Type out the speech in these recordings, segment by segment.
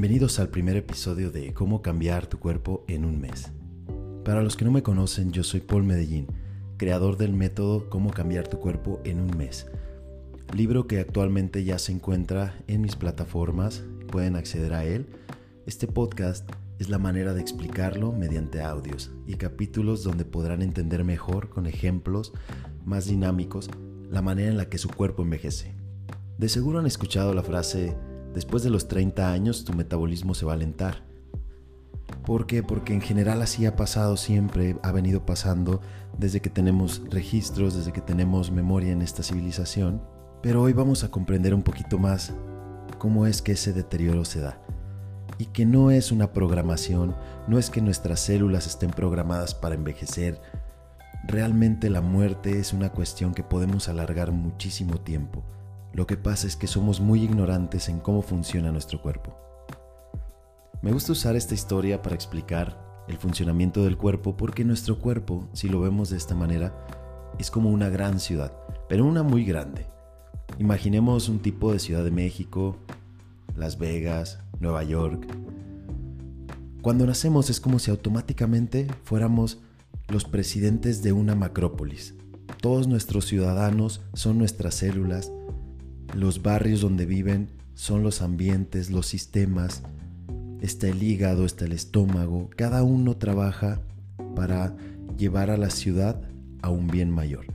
Bienvenidos al primer episodio de Cómo cambiar tu cuerpo en un mes. Para los que no me conocen, yo soy Paul Medellín, creador del método Cómo cambiar tu cuerpo en un mes. Libro que actualmente ya se encuentra en mis plataformas, pueden acceder a él. Este podcast es la manera de explicarlo mediante audios y capítulos donde podrán entender mejor con ejemplos más dinámicos la manera en la que su cuerpo envejece. De seguro han escuchado la frase Después de los 30 años tu metabolismo se va a alentar. ¿Por qué? Porque en general así ha pasado siempre, ha venido pasando desde que tenemos registros, desde que tenemos memoria en esta civilización. Pero hoy vamos a comprender un poquito más cómo es que ese deterioro se da. Y que no es una programación, no es que nuestras células estén programadas para envejecer. Realmente la muerte es una cuestión que podemos alargar muchísimo tiempo. Lo que pasa es que somos muy ignorantes en cómo funciona nuestro cuerpo. Me gusta usar esta historia para explicar el funcionamiento del cuerpo porque nuestro cuerpo, si lo vemos de esta manera, es como una gran ciudad, pero una muy grande. Imaginemos un tipo de Ciudad de México, Las Vegas, Nueva York. Cuando nacemos es como si automáticamente fuéramos los presidentes de una macrópolis. Todos nuestros ciudadanos son nuestras células, los barrios donde viven son los ambientes, los sistemas, está el hígado, está el estómago, cada uno trabaja para llevar a la ciudad a un bien mayor.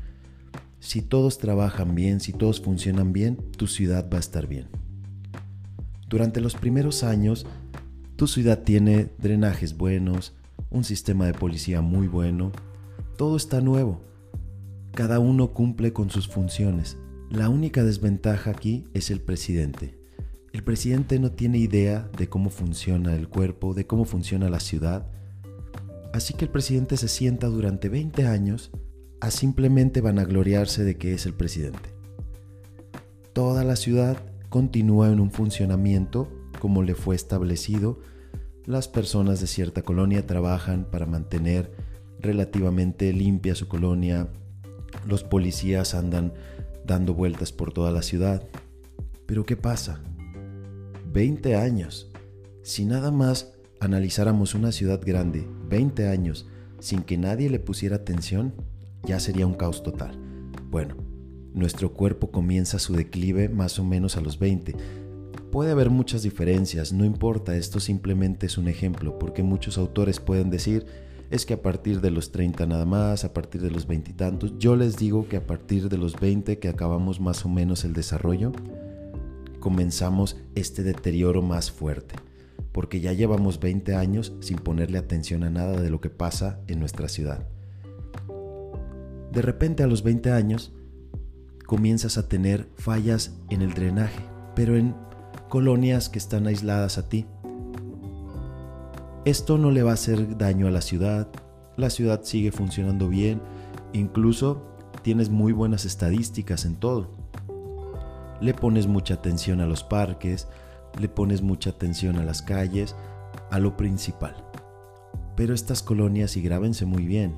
Si todos trabajan bien, si todos funcionan bien, tu ciudad va a estar bien. Durante los primeros años, tu ciudad tiene drenajes buenos, un sistema de policía muy bueno, todo está nuevo. Cada uno cumple con sus funciones. La única desventaja aquí es el presidente. El presidente no tiene idea de cómo funciona el cuerpo, de cómo funciona la ciudad. Así que el presidente se sienta durante 20 años a simplemente vanagloriarse de que es el presidente. Toda la ciudad continúa en un funcionamiento como le fue establecido. Las personas de cierta colonia trabajan para mantener relativamente limpia su colonia. Los policías andan dando vueltas por toda la ciudad. Pero ¿qué pasa? 20 años. Si nada más analizáramos una ciudad grande, 20 años, sin que nadie le pusiera atención, ya sería un caos total. Bueno, nuestro cuerpo comienza su declive más o menos a los 20. Puede haber muchas diferencias, no importa, esto simplemente es un ejemplo, porque muchos autores pueden decir, es que a partir de los 30 nada más, a partir de los 20 y tantos, yo les digo que a partir de los 20 que acabamos más o menos el desarrollo, comenzamos este deterioro más fuerte, porque ya llevamos 20 años sin ponerle atención a nada de lo que pasa en nuestra ciudad. De repente a los 20 años comienzas a tener fallas en el drenaje, pero en colonias que están aisladas a ti, esto no le va a hacer daño a la ciudad, la ciudad sigue funcionando bien, incluso tienes muy buenas estadísticas en todo. Le pones mucha atención a los parques, le pones mucha atención a las calles, a lo principal. Pero estas colonias, y grábense muy bien,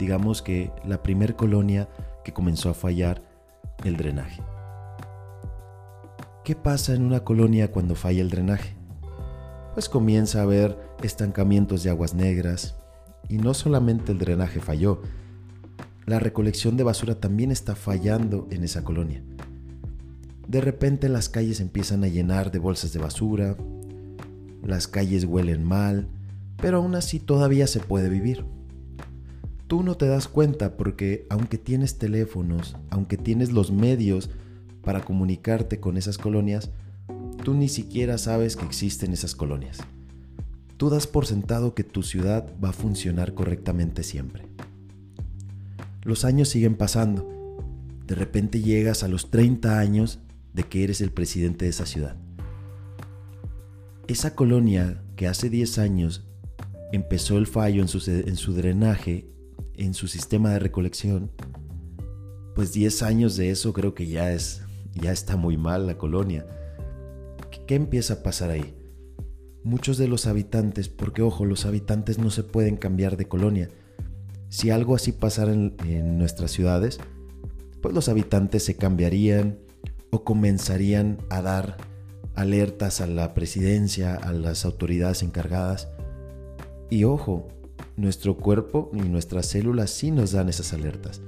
digamos que la primer colonia que comenzó a fallar, el drenaje. ¿Qué pasa en una colonia cuando falla el drenaje? Pues comienza a haber estancamientos de aguas negras. Y no solamente el drenaje falló, la recolección de basura también está fallando en esa colonia. De repente las calles empiezan a llenar de bolsas de basura, las calles huelen mal, pero aún así todavía se puede vivir. Tú no te das cuenta porque aunque tienes teléfonos, aunque tienes los medios para comunicarte con esas colonias, tú ni siquiera sabes que existen esas colonias. Tú das por sentado que tu ciudad va a funcionar correctamente siempre. Los años siguen pasando. De repente llegas a los 30 años de que eres el presidente de esa ciudad. Esa colonia que hace 10 años empezó el fallo en su, en su drenaje, en su sistema de recolección, pues 10 años de eso creo que ya es ya está muy mal la colonia. ¿Qué empieza a pasar ahí? Muchos de los habitantes, porque ojo, los habitantes no se pueden cambiar de colonia. Si algo así pasara en, nuestras ciudades, pues los habitantes se cambiarían o comenzarían a dar alertas a la presidencia, a las autoridades encargadas. Y ojo, nuestro cuerpo y nuestras células sí nos dan esas alertas.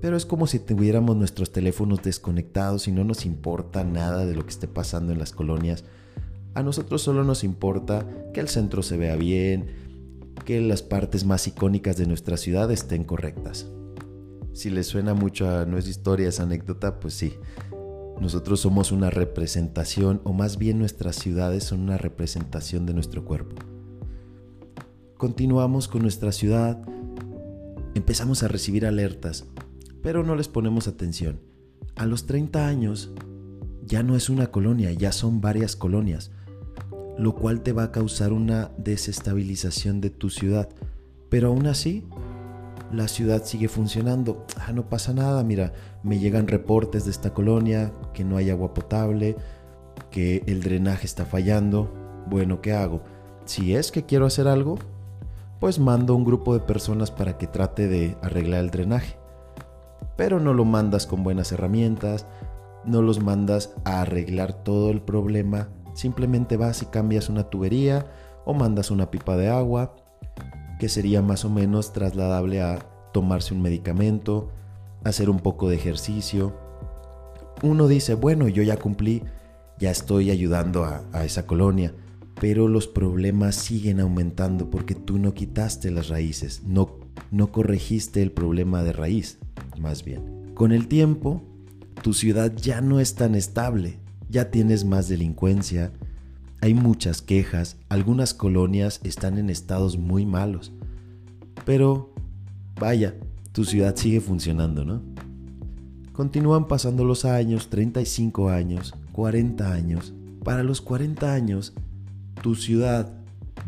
Pero es como si tuviéramos nuestros teléfonos desconectados y no nos importa nada de lo que esté pasando en las colonias. A nosotros solo nos importa que el centro se vea bien, que las partes más icónicas de nuestra ciudad estén correctas. Si les suena mucho a nuestra historia esa anécdota, pues sí. Nosotros somos una representación, o más bien nuestras ciudades son una representación de nuestro cuerpo. Continuamos con nuestra ciudad, empezamos a recibir alertas, pero no les ponemos atención. A los 30 años ya no es una colonia, ya son varias colonias, lo cual te va a causar una desestabilización de tu ciudad. Pero aún así, la ciudad sigue funcionando. Ah, no pasa nada, mira, me llegan reportes de esta colonia, que no hay agua potable, que el drenaje está fallando. Bueno, ¿qué hago? Si es que quiero hacer algo, pues mando un grupo de personas para que trate de arreglar el drenaje pero no lo mandas con buenas herramientas, no los mandas a arreglar todo el problema, simplemente vas y cambias una tubería o mandas una pipa de agua, que sería más o menos trasladable a tomarse un medicamento, hacer un poco de ejercicio. Uno dice, bueno, yo ya cumplí, ya estoy ayudando a, esa colonia, pero los problemas siguen aumentando porque tú no quitaste las raíces, no, no corregiste el problema de raíz más bien. Con el tiempo, tu ciudad ya no es tan estable, ya tienes más delincuencia, hay muchas quejas, algunas colonias están en estados muy malos. Pero, vaya, tu ciudad sigue funcionando, ¿no? Continúan pasando los años, 35 años, 40 años. Para los 40 años, tu ciudad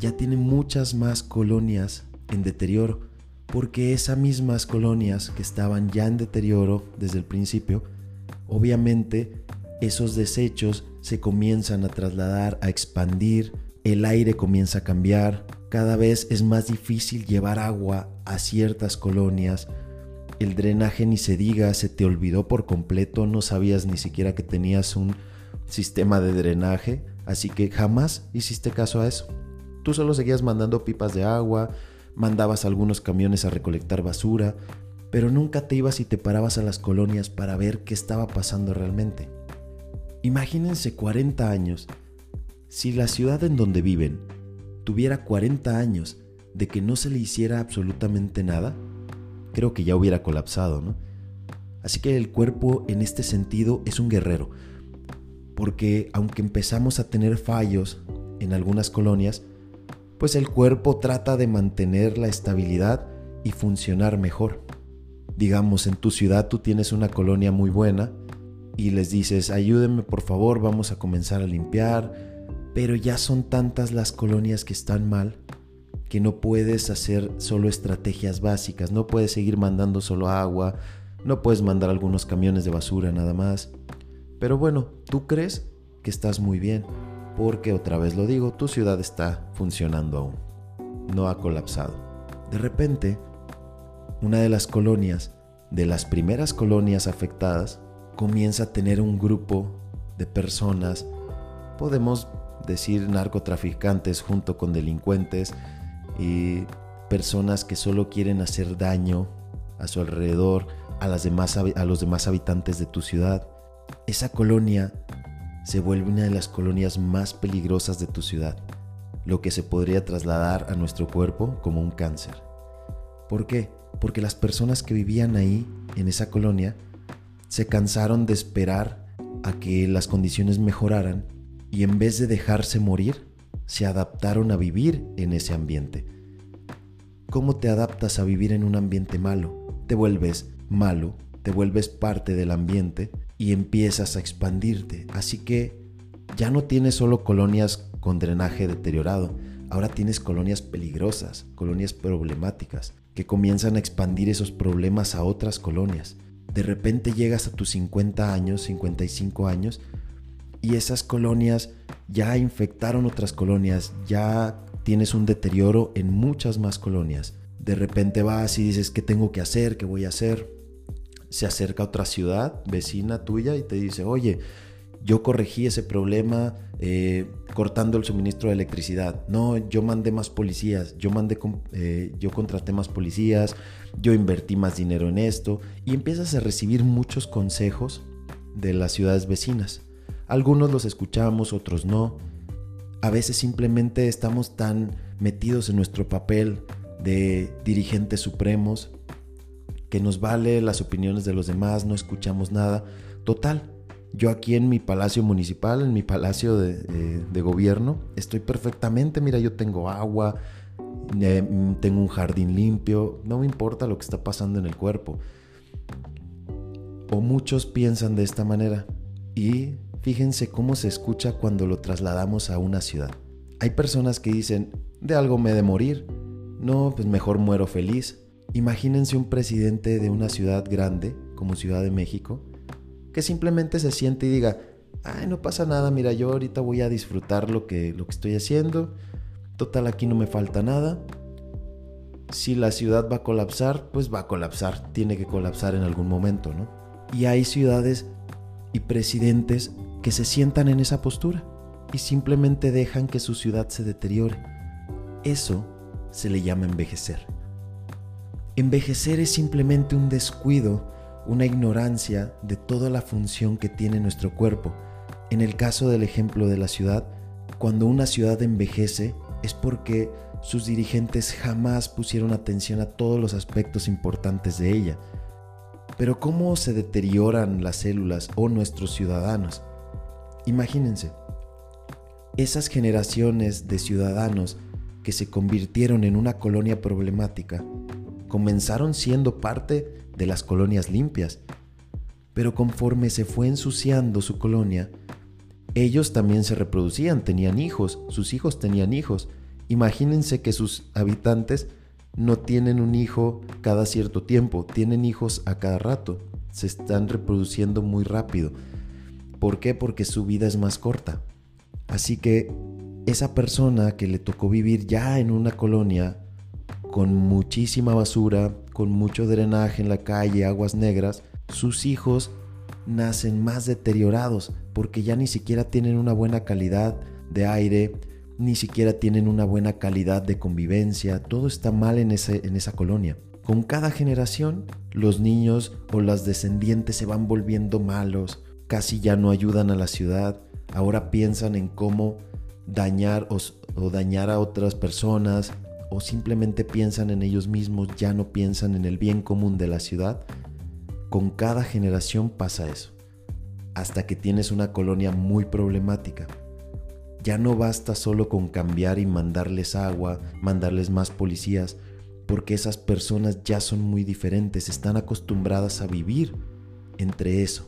ya tiene muchas más colonias en deterioro porque esas mismas colonias que estaban ya en deterioro desde el principio, obviamente esos desechos se comienzan a trasladar, a expandir, el aire comienza a cambiar, cada vez es más difícil llevar agua a ciertas colonias, el drenaje ni se diga, se te olvidó por completo, no sabías ni siquiera que tenías un sistema de drenaje, así que jamás hiciste caso a eso. Tú solo seguías mandando pipas de agua, mandabas algunos camiones a recolectar basura, pero nunca te ibas y te parabas a las colonias para ver qué estaba pasando realmente. Imagínense 40 años. Si la ciudad en donde viven tuviera 40 años de que no se le hiciera absolutamente nada, creo que ya hubiera colapsado, ¿no? Así que el cuerpo en este sentido es un guerrero, porque aunque empezamos a tener fallos en algunas colonias, pues el cuerpo trata de mantener la estabilidad y funcionar mejor. Digamos, en tu ciudad tú tienes una colonia muy buena y les dices, ayúdenme por favor, vamos a comenzar a limpiar, pero ya son tantas las colonias que están mal que no puedes hacer solo estrategias básicas, no puedes seguir mandando solo agua, no puedes mandar algunos camiones de basura nada más. Pero bueno, tú crees que estás muy bien porque otra vez lo digo, tu ciudad está funcionando aún, no ha colapsado. De repente, una de las colonias, de las primeras colonias afectadas, comienza a tener un grupo de personas, podemos decir narcotraficantes junto con delincuentes y personas que solo quieren hacer daño a su alrededor, a, las demás, a los demás habitantes de tu ciudad. Esa colonia se vuelve una de las colonias más peligrosas de tu ciudad, lo que se podría trasladar a nuestro cuerpo como un cáncer. ¿Por qué? Porque las personas que vivían ahí, en esa colonia, se cansaron de esperar a que las condiciones mejoraran y en vez de dejarse morir, se adaptaron a vivir en ese ambiente. ¿Cómo te adaptas a vivir en un ambiente malo? Te vuelves malo, te vuelves parte del ambiente y empiezas a expandirte. Así que ya no tienes solo colonias con drenaje deteriorado, ahora tienes colonias peligrosas, colonias problemáticas, que comienzan a expandir esos problemas a otras colonias. De repente llegas a tus 50 años, 55 años, y esas colonias ya infectaron otras colonias, ya tienes un deterioro en muchas más colonias. De repente vas y dices, ¿qué tengo que hacer? ¿Qué voy a hacer? Se acerca a otra ciudad vecina tuya y te dice, oye, yo corregí ese problema eh, cortando el suministro de electricidad. No, yo mandé más policías, yo, mandé, eh, yo contraté más policías, yo invertí más dinero en esto y empiezas a recibir muchos consejos de las ciudades vecinas. Algunos los escuchamos, otros no. A veces simplemente estamos tan metidos en nuestro papel de dirigentes supremos que nos vale las opiniones de los demás, no escuchamos nada. Total, yo aquí en mi palacio municipal, en mi palacio de, gobierno, estoy perfectamente, mira, yo tengo agua, eh, tengo un jardín limpio, no me importa lo que está pasando en el cuerpo. O muchos piensan de esta manera y fíjense cómo se escucha cuando lo trasladamos a una ciudad. Hay personas que dicen, de algo me de morir, no, pues mejor muero feliz. Imagínense un presidente de una ciudad grande como Ciudad de México que simplemente se siente y diga, ay, no pasa nada, mira, yo ahorita voy a disfrutar lo que, lo que estoy haciendo, total aquí no me falta nada. Si la ciudad va a colapsar, pues va a colapsar, tiene que colapsar en algún momento, ¿no? Y hay ciudades y presidentes que se sientan en esa postura y simplemente dejan que su ciudad se deteriore. Eso se le llama envejecer. Envejecer es simplemente un descuido una ignorancia de toda la función que tiene nuestro cuerpo. En el caso del ejemplo de la ciudad, cuando una ciudad envejece es porque sus dirigentes jamás pusieron atención a todos los aspectos importantes de ella. Pero ¿cómo se deterioran las células o nuestros ciudadanos? Imagínense, esas generaciones de ciudadanos que se convirtieron en una colonia problemática comenzaron siendo parte de las colonias limpias. Pero conforme se fue ensuciando su colonia, ellos también se reproducían, tenían hijos, sus hijos tenían hijos. Imagínense que sus habitantes no tienen un hijo cada cierto tiempo, tienen hijos a cada rato, se están reproduciendo muy rápido. ¿Por qué? Porque su vida es más corta. Así que esa persona que le tocó vivir ya en una colonia con muchísima basura, con mucho drenaje en la calle, aguas negras, sus hijos nacen más deteriorados porque ya ni siquiera tienen una buena calidad de aire, ni siquiera tienen una buena calidad de convivencia, todo está mal en, esa colonia. Con cada generación, los niños o las descendientes se van volviendo malos, casi ya no ayudan a la ciudad, ahora piensan en cómo dañar o dañar a otras personas, o simplemente piensan en ellos mismos, ya no piensan en el bien común de la ciudad, con cada generación pasa eso, hasta que tienes una colonia muy problemática. Ya no basta solo con cambiar y mandarles agua, mandarles más policías, porque esas personas ya son muy diferentes, están acostumbradas a vivir entre eso.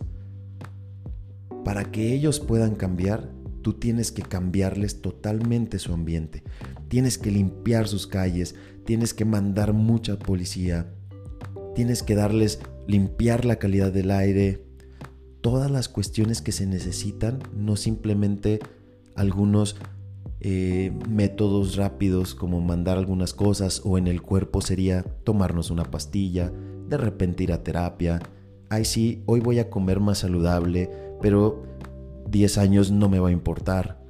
Para que ellos puedan cambiar, tú tienes que cambiarles totalmente su ambiente tienes que limpiar sus calles, tienes que mandar mucha policía, tienes que darles limpiar la calidad del aire, todas las cuestiones que se necesitan, no simplemente algunos eh, métodos rápidos como mandar algunas cosas o en el cuerpo sería tomarnos una pastilla, de repente ir a terapia, ay sí, hoy voy a comer más saludable, pero 10 años no me va a importar.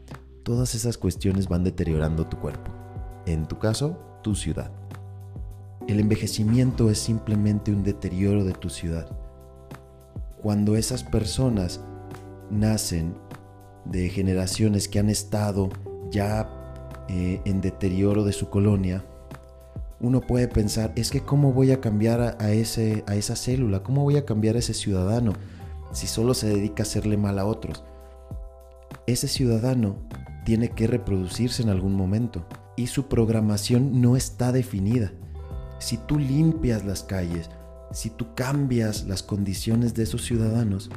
Todas esas cuestiones van deteriorando tu cuerpo. En tu caso, tu ciudad. El envejecimiento es simplemente un deterioro de tu ciudad. Cuando esas personas nacen de generaciones que han estado ya eh, en deterioro de su colonia, uno puede pensar, es que cómo voy a cambiar a, ese, a esa célula, cómo voy a cambiar a ese ciudadano si solo se dedica a hacerle mal a otros. Ese ciudadano tiene que reproducirse en algún momento y su programación no está definida. Si tú limpias las calles, si tú cambias las condiciones de esos ciudadanos,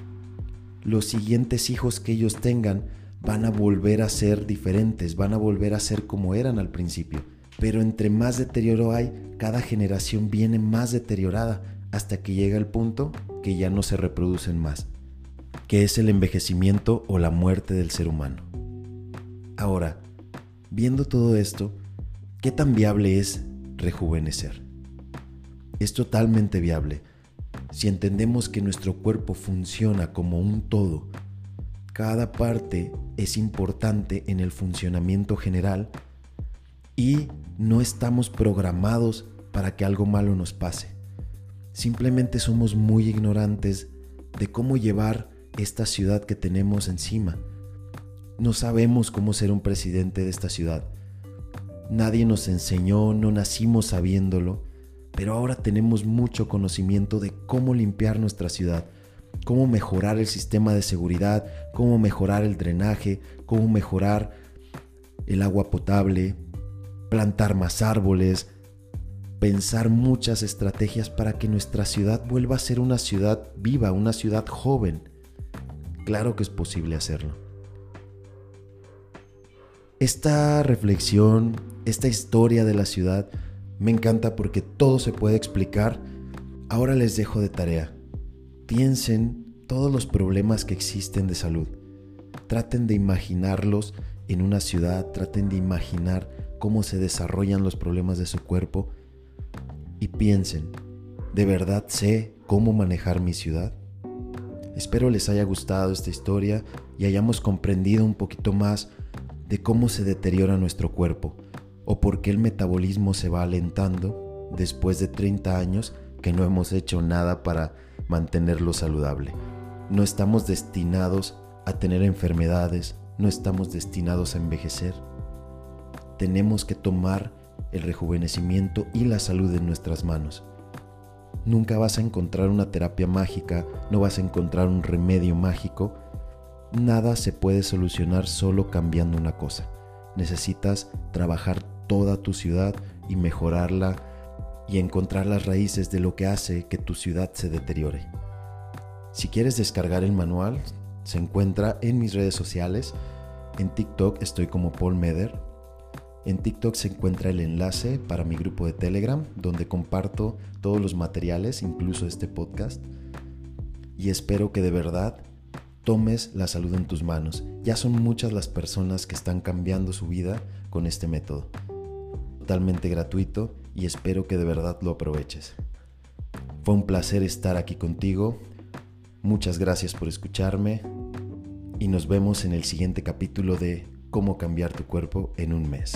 los siguientes hijos que ellos tengan van a volver a ser diferentes, van a volver a ser como eran al principio. Pero entre más deterioro hay, cada generación viene más deteriorada hasta que llega el punto que ya no se reproducen más, que es el envejecimiento o la muerte del ser humano. Ahora, viendo todo esto, ¿qué tan viable es rejuvenecer? Es totalmente viable si entendemos que nuestro cuerpo funciona como un todo, Cada parte es importante en el funcionamiento general y no estamos programados para que algo malo nos pase. Simplemente somos muy ignorantes de cómo llevar esta ciudad que tenemos encima. No sabemos cómo ser un presidente de esta ciudad. Nadie nos enseñó, no nacimos sabiéndolo, pero ahora tenemos mucho conocimiento de cómo limpiar nuestra ciudad, cómo mejorar el sistema de seguridad, cómo mejorar el drenaje, cómo mejorar el agua potable, plantar más árboles, pensar muchas estrategias para que nuestra ciudad vuelva a ser una ciudad viva, una ciudad joven. Claro que es posible hacerlo. Esta reflexión, esta historia de la ciudad, me encanta porque todo se puede explicar. Ahora les dejo de tarea. Piensen todos los problemas que existen de salud. Traten de imaginarlos en una ciudad, traten de imaginar cómo se desarrollan los problemas de su cuerpo y piensen, ¿de verdad sé cómo manejar mi ciudad? Espero les haya gustado esta historia y hayamos comprendido un poquito más de cómo se deteriora nuestro cuerpo o por qué el metabolismo se va alentando después de 30 años que no hemos hecho nada para mantenerlo saludable. No estamos destinados a tener enfermedades, no estamos destinados a envejecer tenemos que tomar el rejuvenecimiento y la salud en nuestras manos. Nunca vas a encontrar una terapia mágica, no vas a encontrar un remedio mágico. Nada se puede solucionar solo cambiando una cosa. Necesitas trabajar toda tu ciudad y mejorarla y encontrar las raíces de lo que hace que tu ciudad se deteriore. Si quieres descargar el manual, se encuentra en mis redes sociales. En TikTok estoy como Paul Meder en TikTok se encuentra el enlace para mi grupo de Telegram, donde comparto todos los materiales, incluso este podcast. Y espero que de verdad tomes la salud en tus manos. Ya son muchas las personas que están cambiando su vida con este método. Totalmente gratuito y espero que de verdad lo aproveches. Fue un placer estar aquí contigo. Muchas gracias por escucharme y nos vemos en el siguiente capítulo de cómo cambiar tu cuerpo en un mes.